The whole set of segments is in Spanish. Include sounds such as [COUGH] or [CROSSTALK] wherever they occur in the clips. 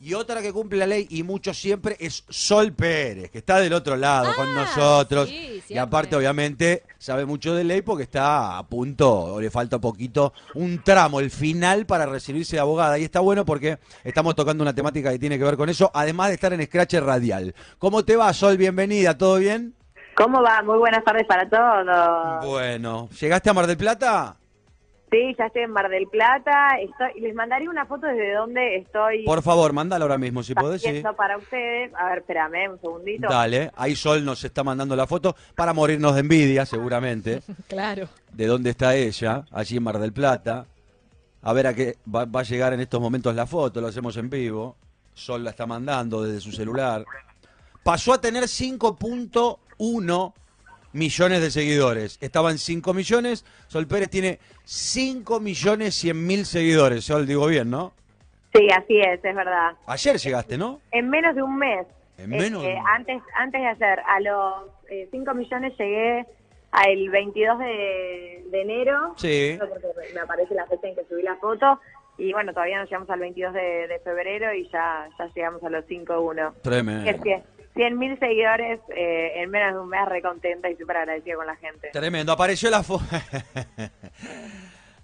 Y otra que cumple la ley y mucho siempre es Sol Pérez, que está del otro lado con Ah, nosotros. sí, y aparte, obviamente, sabe mucho de ley porque está a punto, o le falta poquito, un tramo, el final para recibirse de abogada. Y está bueno porque estamos tocando una temática que tiene que ver con eso, además de estar en Scratch Radial. ¿Cómo te va, Sol? Bienvenida, ¿todo bien? ¿Cómo va? Muy buenas tardes para todos. Bueno, ¿llegaste a Mar del Plata? Sí, ya estoy en Mar del Plata. Estoy, les mandaré una foto desde donde estoy Por favor, mándala ahora mismo, si podés. sí. para ustedes. A ver, espérame un segundito. Dale, ahí Sol nos está mandando la foto para morirnos de envidia, seguramente, [LAUGHS] Claro. de dónde está ella, allí en Mar del Plata. A ver a qué va, va a llegar en estos momentos la foto, lo hacemos en vivo. Sol la está mandando desde su celular. Pasó a tener 5.1 millones de seguidores. Estaba en 5 millones. Sol Pérez tiene 5 millones 100 mil seguidores. Sol, digo bien, ¿no? Sí, así es, es verdad. Ayer llegaste, ¿no? En menos de un mes. En menos de un mes. Antes, antes de hacer, a los 5 millones llegué al 22 de, de enero. Sí. Porque me aparece la fecha en que subí la foto. Y bueno, todavía no llegamos al 22 de, de febrero y ya, ya llegamos a los 5.1. Tremendo. Que 100 mil seguidores eh, en menos de un mes, recontenta y súper agradecida con la gente. Tremendo, apareció la foto. [LAUGHS]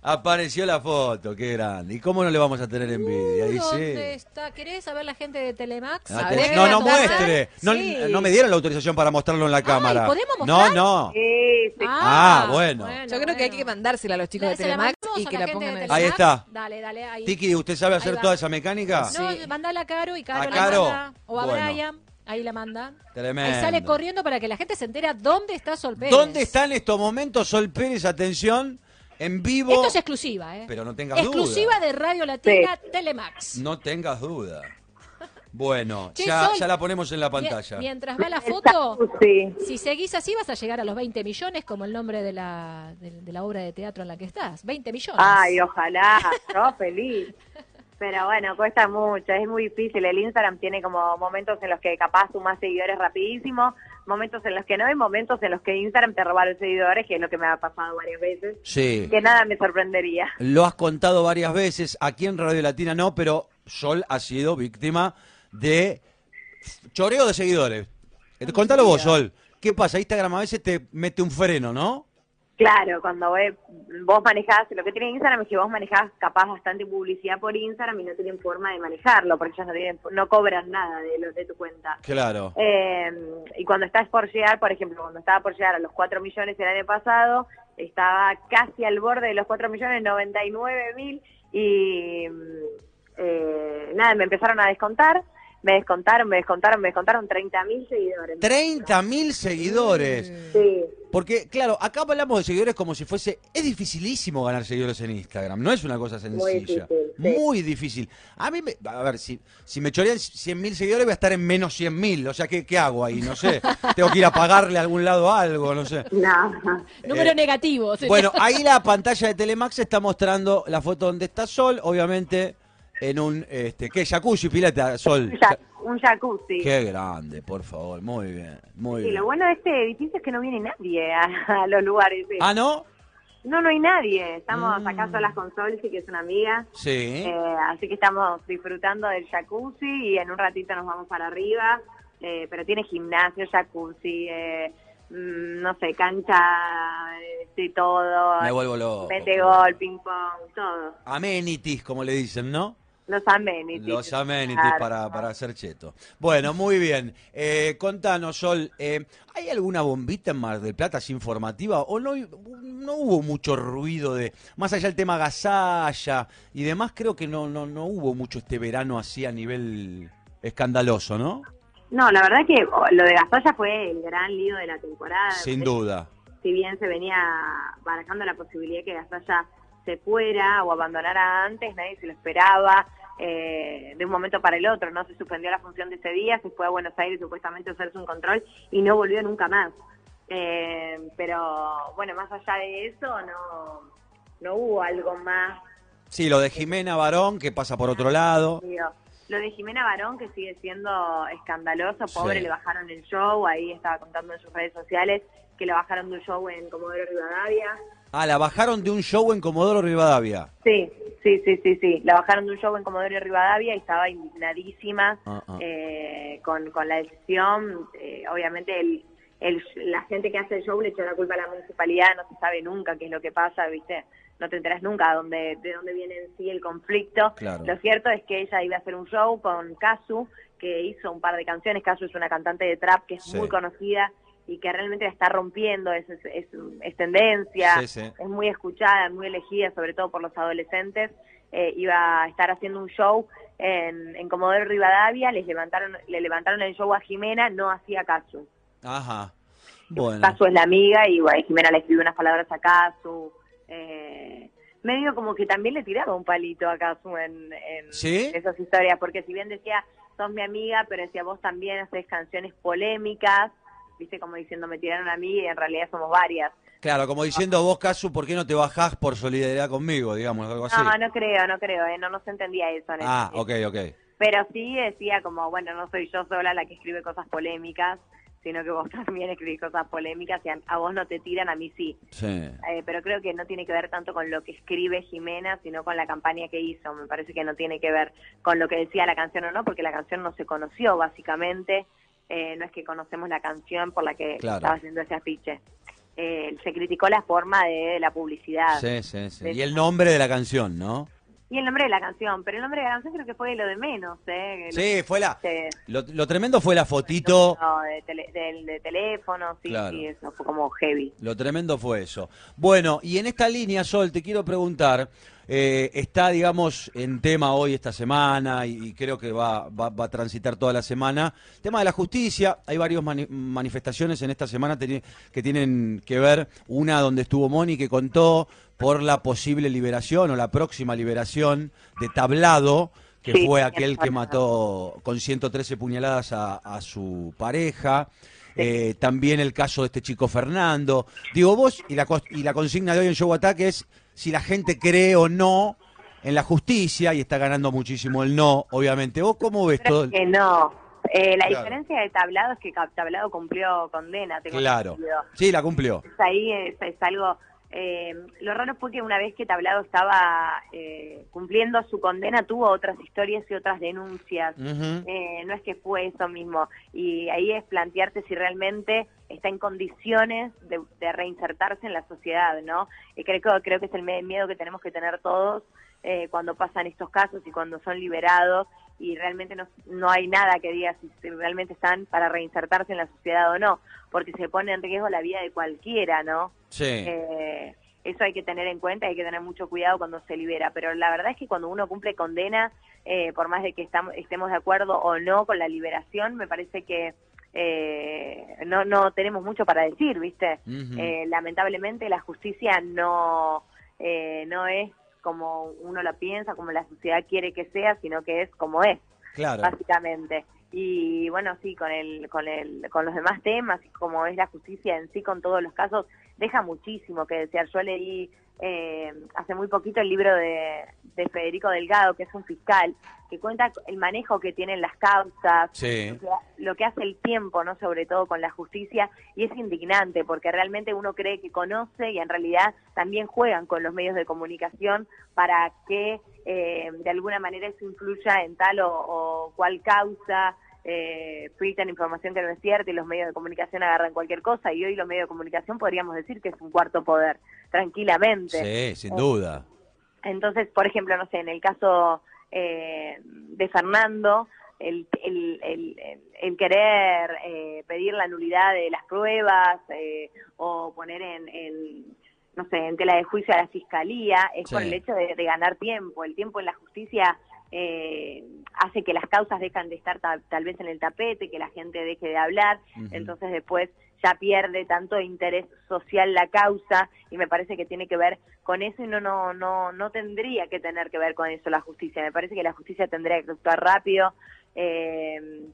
apareció la foto, qué grande. ¿Y cómo no le vamos a tener envidia? Ahí ¿Dónde sí. está? ¿Querés saber la gente de Telemax? Ah, ¿Sabés te- que No, no muestre. No, Sí. no me dieron la autorización para mostrarlo en la cámara. ¿podemos No, mostrar? no. Sí, sí. Ah, bueno. Yo creo que hay que mandársela a los chicos de la Telemax y que la la pongan de ahí. Está. Dale, dale, ahí. Tiki, ¿usted sabe hacer toda esa mecánica? No, Sí. mandala a Caro y Caro ¿A la Caro? manda. O a Bueno. Brian, ahí la mandan. Tremendo. Ahí sale corriendo para que la gente se entera dónde está Sol Pérez. ¿Dónde está en estos momentos Sol Pérez? Atención, en vivo. Esto es exclusiva, ¿eh? Pero no tengas Exclusiva duda. de Radio Latina Telemax. No tengas duda. Bueno, [LAUGHS] Che, ya, Sol, ya la ponemos en la pantalla. Mientras va la foto, jacuzzi. si seguís así vas a llegar a los 20 millones como el nombre de la, de, de la obra de teatro en la que estás. 20 millones. Ay, ojalá, [LAUGHS] yo feliz. Pero bueno, cuesta mucho, es muy difícil. El Instagram tiene como momentos en los que capaz sumás seguidores rapidísimo, momentos en los que no, y momentos en los que Instagram te roba los seguidores, que es lo que me ha pasado varias veces, Sí. que nada me sorprendería. Lo has contado varias veces, aquí en Radio Latina no, pero Sol ha sido víctima de choreo de seguidores. Contalo vos, Sol. ¿Qué pasa? Instagram a veces te mete un freno, ¿no? Claro, cuando vos manejás, lo que tiene Instagram es que vos manejás capaz bastante publicidad por Instagram y no tienen forma de manejarlo, porque ellos no, tienen, no cobran nada de los de tu cuenta. Claro. Eh, y cuando estás por llegar, por ejemplo, cuando estaba por llegar a los 4 millones el año pasado, estaba casi al borde de los 4 millones, 99 mil, y mm, eh, nada, me empezaron a descontar, me descontaron, me descontaron, me descontaron 30 mil seguidores. 30 mil seguidores. Sí, Porque, claro, acá hablamos de seguidores como si fuese... Es dificilísimo ganar seguidores en Instagram. No es una cosa sencilla. difícil, sí. Muy difícil. A mí, me- a ver, si, si me chorean 100 mil seguidores voy a estar en menos 100 mil. O sea, ¿qué, ¿qué hago ahí? No sé. [LAUGHS] Tengo que ir a pagarle a algún lado algo, no sé. no. [LAUGHS] Número eh, negativo. Bueno, ahí la pantalla de Telemax está mostrando la foto donde está Sol, obviamente en un, este, ¿qué? Jacuzzi, pileta, Sol. Un, jac- un jacuzzi. Qué grande, por favor, muy bien, muy Sí, bien. lo bueno de este edificio es que no viene nadie a, a los lugares. sí. Ah, ¿no? No, no hay nadie. Estamos Mm. acá solas con Solsi, que es una amiga. Sí. Eh, así que estamos disfrutando del jacuzzi y en un ratito nos vamos para arriba. Eh, pero tiene gimnasio, jacuzzi, eh, mm, no sé, cancha eh, de todo. Me vuelvo loco. Mete gol, ping pong, todo. Amenities, como le dicen, ¿no? Los amenities. Los amenities Claro. para, para hacer cheto. Bueno, muy bien. Eh, contanos, Sol, eh, ¿hay alguna bombita en Mar del Plata así informativa? ¿O no, no hubo mucho ruido de, más allá del tema gasalla y demás, creo que no, no, no hubo mucho este verano así a nivel escandaloso, ¿no? No, la verdad que oh, lo de Gasalla fue el gran lío de la temporada. Sin duda. si bien se venía barajando la posibilidad que Gasalla se fuera o abandonara antes, nadie se lo esperaba eh, de un momento para el otro, ¿no? Se suspendió la función de ese día, se fue a Buenos Aires supuestamente a hacerse un control y no volvió nunca más. Eh, pero bueno, más allá de eso, no, no hubo algo más. Sí, lo de Jimena Barón, que pasa por otro lado. Lo de Jimena Barón, que sigue siendo escandaloso, pobre, Sí. le bajaron el show, ahí estaba contando en sus redes sociales que lo bajaron de un show en Comodoro Rivadavia. Ah, la bajaron de un show en Comodoro Rivadavia. Sí, sí, sí, sí, sí. La bajaron de un show en Comodoro Rivadavia y estaba indignadísima Ah, ah. eh, con, con la decisión. Eh, obviamente el, el, la gente que hace el show le echó la culpa a la municipalidad, no se sabe nunca qué es lo que pasa, ¿viste? No te enteras nunca dónde, de dónde viene en sí el conflicto. Claro. Lo cierto es que ella iba a hacer un show con Kazu, que hizo un par de canciones. Kazu es una cantante de trap que es Sí. muy conocida y que realmente la está rompiendo, es, es, es- es tendencia, Sí, sí. es muy escuchada, muy elegida, sobre todo por los adolescentes. Eh, iba a estar haciendo un show en, en Comodoro Rivadavia, les levantaron, le levantaron el show a Jimena, no hacía Casu. Ajá. Bueno. Casu es la amiga y bueno, Jimena le escribió unas palabras a Casu. Eh, medio como que también le tiraba un palito a Casu en, en ¿Sí? esas historias, porque si bien decía, sos mi amiga, pero decía, vos también haces canciones polémicas, viste como diciendo, me tiraron a mí y en realidad somos varias. Claro, como diciendo vos, Casu, ¿por qué no te bajás por solidaridad conmigo? Digamos, algo así. No, no creo, no creo, eh, no, no se entendía eso. en Ah, ok, ok. Pero sí decía como, bueno, no soy yo sola la que escribe cosas polémicas, sino que vos [LAUGHS] también escribís cosas polémicas y a, a vos no te tiran, a mí sí. Sí. Eh, pero creo que no tiene que ver tanto con lo que escribe Jimena, sino con la campaña que hizo. Me parece que no tiene que ver con lo que decía la canción o no, porque la canción no se conoció básicamente. Eh, no es que conocemos la canción por la que Claro. estaba haciendo ese afiche. Eh, se criticó la forma de la publicidad. Sí, sí, sí. De- Y el nombre de la canción, ¿no? Y el nombre de la canción, pero el nombre de la canción creo que fue lo de menos, ¿eh? Sí, fue la... Este, Lo, lo tremendo fue la fotito. no, de, tele- de teléfono, sí, Claro. sí, eso fue como heavy. Lo tremendo fue eso. Bueno, y en esta línea, Sol, te quiero preguntar, eh, está, digamos, en tema hoy esta semana y, y creo que va, va, va a transitar toda la semana, tema de la justicia. Hay varias mani- manifestaciones en esta semana que tienen que ver, una donde estuvo Moni que contó por la posible liberación o la próxima liberación de Tablado, que Sí, fue aquel que mató con 113 puñaladas a, a su pareja. Eh, también el caso de este chico Fernando. Digo, vos, y la, y la consigna de hoy en Show Attack es si la gente cree o no en la justicia, y está ganando muchísimo el no, obviamente. ¿Vos cómo ves todo? Creo que no. Eh, la Claro. diferencia de Tablado es que Tablado cumplió condena, tengo Claro. Sí, la cumplió. Ahí es, es algo... eh, lo raro fue que una vez que Tablado estaba eh, cumpliendo su condena, tuvo otras historias y otras denuncias. Eh, no es que fue eso mismo. Y ahí es plantearte si realmente está en condiciones de, de reinsertarse en la sociedad, ¿no? Y creo, que- creo que es el miedo que tenemos que tener todos eh, cuando pasan estos casos y cuando son liberados y realmente no, no hay nada que diga si, realmente están para reinsertarse en la sociedad o no, porque se pone en riesgo la vida de cualquiera, ¿no? Sí. Eh, eso hay que tener en cuenta, hay que tener mucho cuidado cuando se libera, pero la verdad es que cuando uno cumple condena, eh, por más de que estamos, estemos de acuerdo o no con la liberación, me parece que eh, no, no tenemos mucho para decir, ¿viste? Eh, lamentablemente la justicia no, eh, no es como uno la piensa, como la sociedad quiere que sea, sino que es como es claro. básicamente. Y bueno, sí, con el, con el, con los demás temas como es la justicia en sí con todos los casos, deja muchísimo que desear. Yo leí eh, hace muy poquito el libro de, de Federico Delgado, que es un fiscal, que cuenta el manejo que tienen las causas, Sí. lo que, lo que hace el tiempo, ¿no? Sobre todo con la justicia, y es indignante porque realmente uno cree que conoce y en realidad también juegan con los medios de comunicación para que eh, de alguna manera eso influya en tal o, o cual causa, eh, filtran información que no es cierta y los medios de comunicación agarran cualquier cosa y hoy los medios de comunicación podríamos decir que es un cuarto poder, tranquilamente. Sí, sin duda. Entonces, por ejemplo, no sé, en el caso eh, de Fernando, el, el, el, el- querer eh, pedir la nulidad de las pruebas eh, o poner en, en, no sé, en tela de juicio a la fiscalía, es por Sí. el hecho de, de ganar tiempo. El tiempo en la justicia eh, hace que las causas dejan de estar ta- tal vez en el tapete, que la gente deje de hablar, entonces después ya pierde tanto interés social la causa y me parece que tiene que ver con eso y no no no no tendría que tener que ver con eso la justicia. Me parece que la justicia tendría que actuar rápido eh,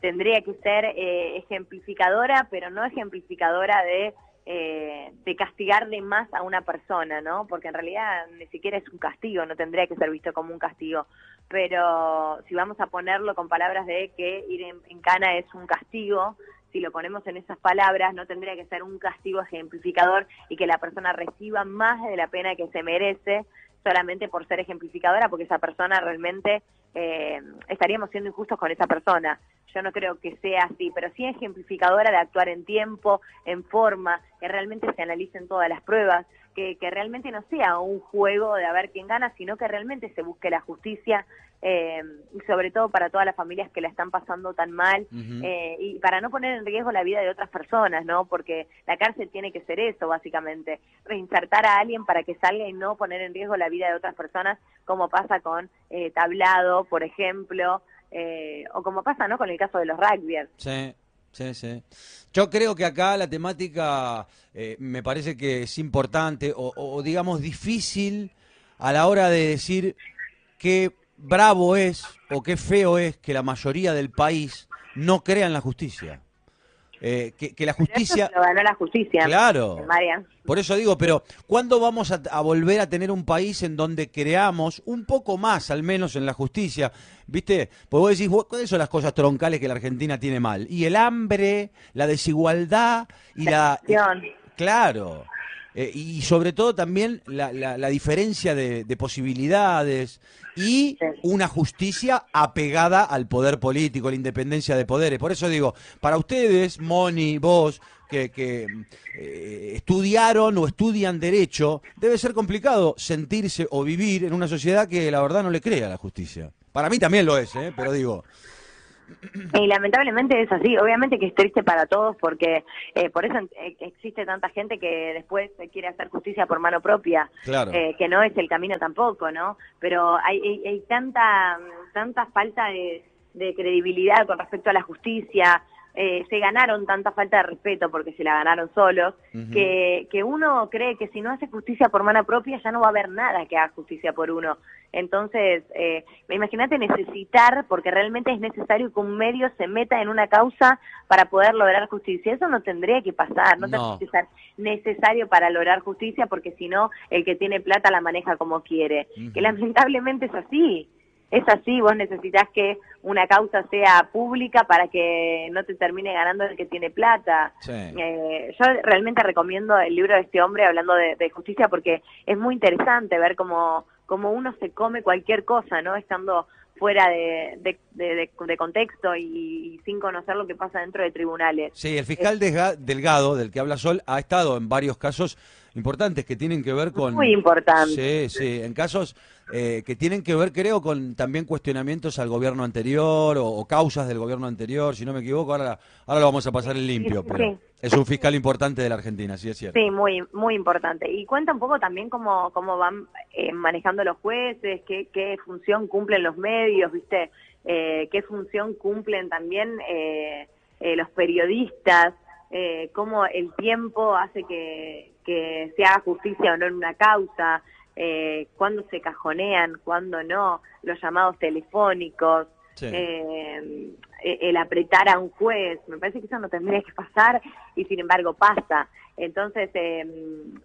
tendría que ser eh, ejemplificadora pero no ejemplificadora de eh, de castigar de más a una persona, ¿no? Porque en realidad ni siquiera es un castigo, no tendría que ser visto como un castigo. Pero si vamos a ponerlo con palabras de que ir en, en cana es un castigo, si lo ponemos en esas palabras, no tendría que ser un castigo ejemplificador y que la persona reciba más de la pena que se merece solamente por ser ejemplificadora, porque esa persona realmente eh, estaríamos siendo injustos con esa persona. Yo no creo que sea así, pero sí ejemplificadora de actuar en tiempo, en forma, que realmente se analicen todas las pruebas, que, que realmente no sea un juego de a ver quién gana, sino que realmente se busque la justicia, eh, y sobre todo para todas las familias que la están pasando tan mal eh, y para no poner en riesgo la vida de otras personas, ¿no? Porque la cárcel tiene que ser eso, básicamente, reinsertar a alguien para que salga y no poner en riesgo la vida de otras personas, como pasa con eh, Tablado, por ejemplo, eh, o como pasa, ¿no? Con el caso de los rugbyers. Sí, sí, sí. Yo creo que acá la temática eh, me parece que es importante o, o, digamos difícil a la hora de decir qué bravo es o qué feo es que la mayoría del país no crea en la justicia. Eh, que, que la Pero eso justicia... se lo ganó la justicia. Claro. Marian. Por eso digo, pero ¿cuándo vamos a, a volver a tener un país en donde creamos un poco más, al menos en la justicia? ¿Viste? Pues vos decís, ¿cuáles son las cosas troncales que la Argentina tiene mal? Y el hambre, la desigualdad y la... Corrupción. Claro. Eh, y sobre todo también la, la- la diferencia de, de posibilidades y una justicia apegada al poder político, la independencia de poderes. Por eso digo, para ustedes, Moni, vos, que, que, eh, estudiaron o estudian derecho, debe ser complicado sentirse o vivir en una sociedad que la verdad no le cree a la justicia. Para mí también lo es, ¿eh? pero digo, Y lamentablemente es así, obviamente que es triste para todos porque eh, por eso eh, existe tanta gente que después quiere hacer justicia por mano propia, Claro. eh, que no es el camino tampoco, ¿no? Pero hay, hay, hay tanta, tanta falta de, de credibilidad con respecto a la justicia, eh, se ganaron tanta falta de respeto porque se la ganaron solos, que, que uno cree que si no hace justicia por mano propia ya no va a haber nada que haga justicia por uno. Entonces, eh, imagínate necesitar, porque realmente es necesario que un medio se meta en una causa para poder lograr justicia. Eso no tendría que pasar, no, No. tendría que ser necesario para lograr justicia, porque si no, el que tiene plata la maneja como quiere. Que lamentablemente es así. Es así, vos necesitas que una causa sea pública para que no te termine ganando el que tiene plata. Sí. Eh, yo realmente recomiendo el libro de este hombre hablando de, de justicia porque es muy interesante ver cómo, cómo uno se come cualquier cosa, ¿no? Estando fuera de, de, de- contexto y, y sin conocer lo que pasa dentro de tribunales. Sí, el fiscal Delgado, del que habla Sol, ha estado en varios casos importantes que tienen que ver con... Muy importante. Sí, sí, en casos eh, que tienen que ver, creo, con también cuestionamientos al gobierno anterior o, o causas del gobierno anterior, si no me equivoco, ahora, ahora lo vamos a pasar en limpio, Sí, pero sí. es un fiscal importante de la Argentina, sí es cierto. Sí, muy muy importante. Y cuenta un poco también cómo, cómo van eh, manejando los jueces, qué, qué función cumplen los medios, ¿viste? Eh, qué función cumplen también eh, eh, los periodistas, eh, cómo el tiempo hace que, que se haga justicia o no en una causa, eh, cuándo se cajonean, cuándo no, los llamados telefónicos, Sí. eh, el apretar a un juez, me parece que eso no tendría que pasar y sin embargo pasa. Entonces eh,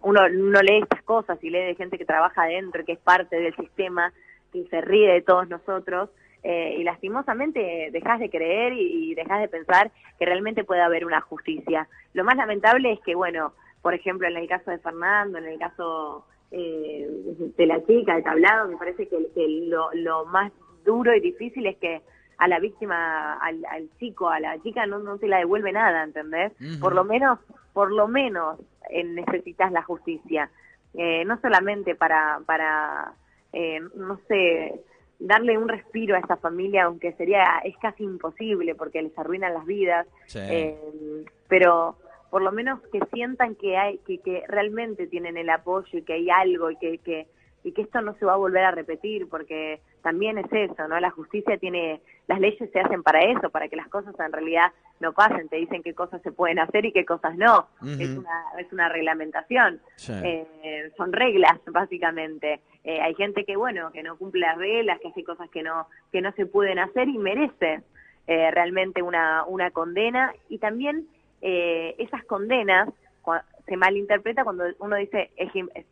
uno, uno lee estas cosas y lee de gente que trabaja adentro, que es parte del sistema, que se ríe de todos nosotros eh, y lastimosamente dejas de creer y, y dejas de pensar que realmente puede haber una justicia. Lo más lamentable es que, bueno, por ejemplo, en el caso de Fernando, en el caso eh, de la chica, del tablado, me parece que, que lo, lo más duro y difícil es que a la víctima, al, al chico, a la chica no, no se la devuelve nada, ¿entendés? Por lo menos, por lo menos eh, necesitas la justicia. Eh, no solamente para, para eh, no sé, darle un respiro a esa familia, aunque sería, es casi imposible porque les arruinan las vidas, Sí. eh, pero por lo menos que sientan que hay, que, que realmente tienen el apoyo y que hay algo y que, que y que esto no se va a volver a repetir porque también es eso, ¿no? La justicia tiene, las leyes se hacen para eso, para que las cosas en realidad no pasen, te dicen qué cosas se pueden hacer y qué cosas no, es una es una reglamentación, Sí. Eh, son reglas básicamente. Eh, hay gente que bueno que no cumple las reglas, que hace cosas que no que no se pueden hacer y merece eh, realmente una una condena y también eh, esas condenas se malinterpreta cuando uno dice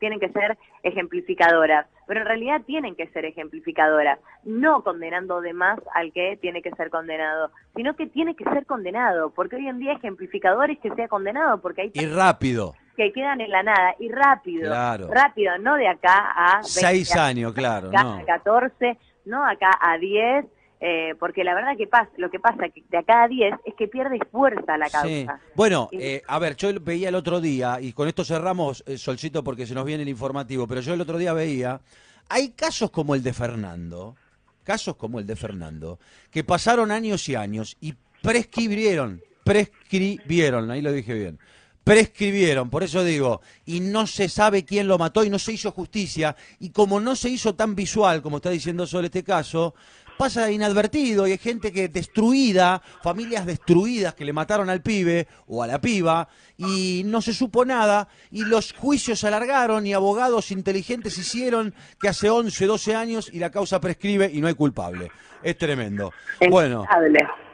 tienen que ser ejemplificadoras, pero en realidad tienen que ser ejemplificadoras, no condenando de más al que tiene que ser condenado, sino que tiene que ser condenado, porque hoy en día ejemplificador es que sea condenado, porque hay Y rápido. que quedan en la nada y rápido, Claro. rápido, no de acá a 20 Seis años, claro, acá no. a 14, no acá a 10, eh, porque la verdad que pasa, lo que pasa que de acá a 10 es que pierde fuerza la causa. Sí. Bueno, eh, a ver, yo veía el otro día, y con esto cerramos, eh, Solcito, porque se nos viene el informativo, pero yo el otro día veía, hay casos como el de Fernando, casos como el de Fernando, que pasaron años y años y prescribieron, prescribieron, ahí lo dije bien, prescribieron, por eso digo, y no se sabe quién lo mató y no se hizo justicia, y como no se hizo tan visual, como está diciendo sobre este caso, pasa inadvertido y hay gente que destruida, familias destruidas que le mataron al pibe o a la piba y no se supo nada y los juicios se alargaron y abogados inteligentes hicieron que hace 11, 12 años y la causa prescribe y no hay culpable. Es tremendo. Es Bueno,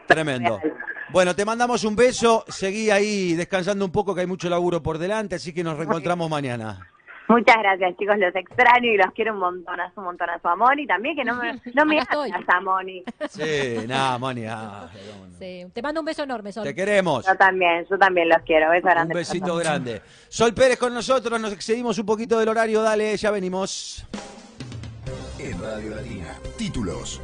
tremendo. Bueno, te mandamos un beso, seguí ahí descansando un poco que hay mucho laburo por delante, así que nos reencontramos mañana. Muchas gracias, chicos, los extraño y los quiero un montonazo, un montonazo a Moni, también que no me, no me [LAUGHS] hagas a Moni. Sí, nada, Moni. ah, Sí. Te mando un beso enorme, Sol. Te queremos. Yo también, yo también los quiero, beso Un besito grande. Sol Pérez con nosotros, nos excedimos un poquito del horario, dale, ya venimos. En Radio Latina. Títulos,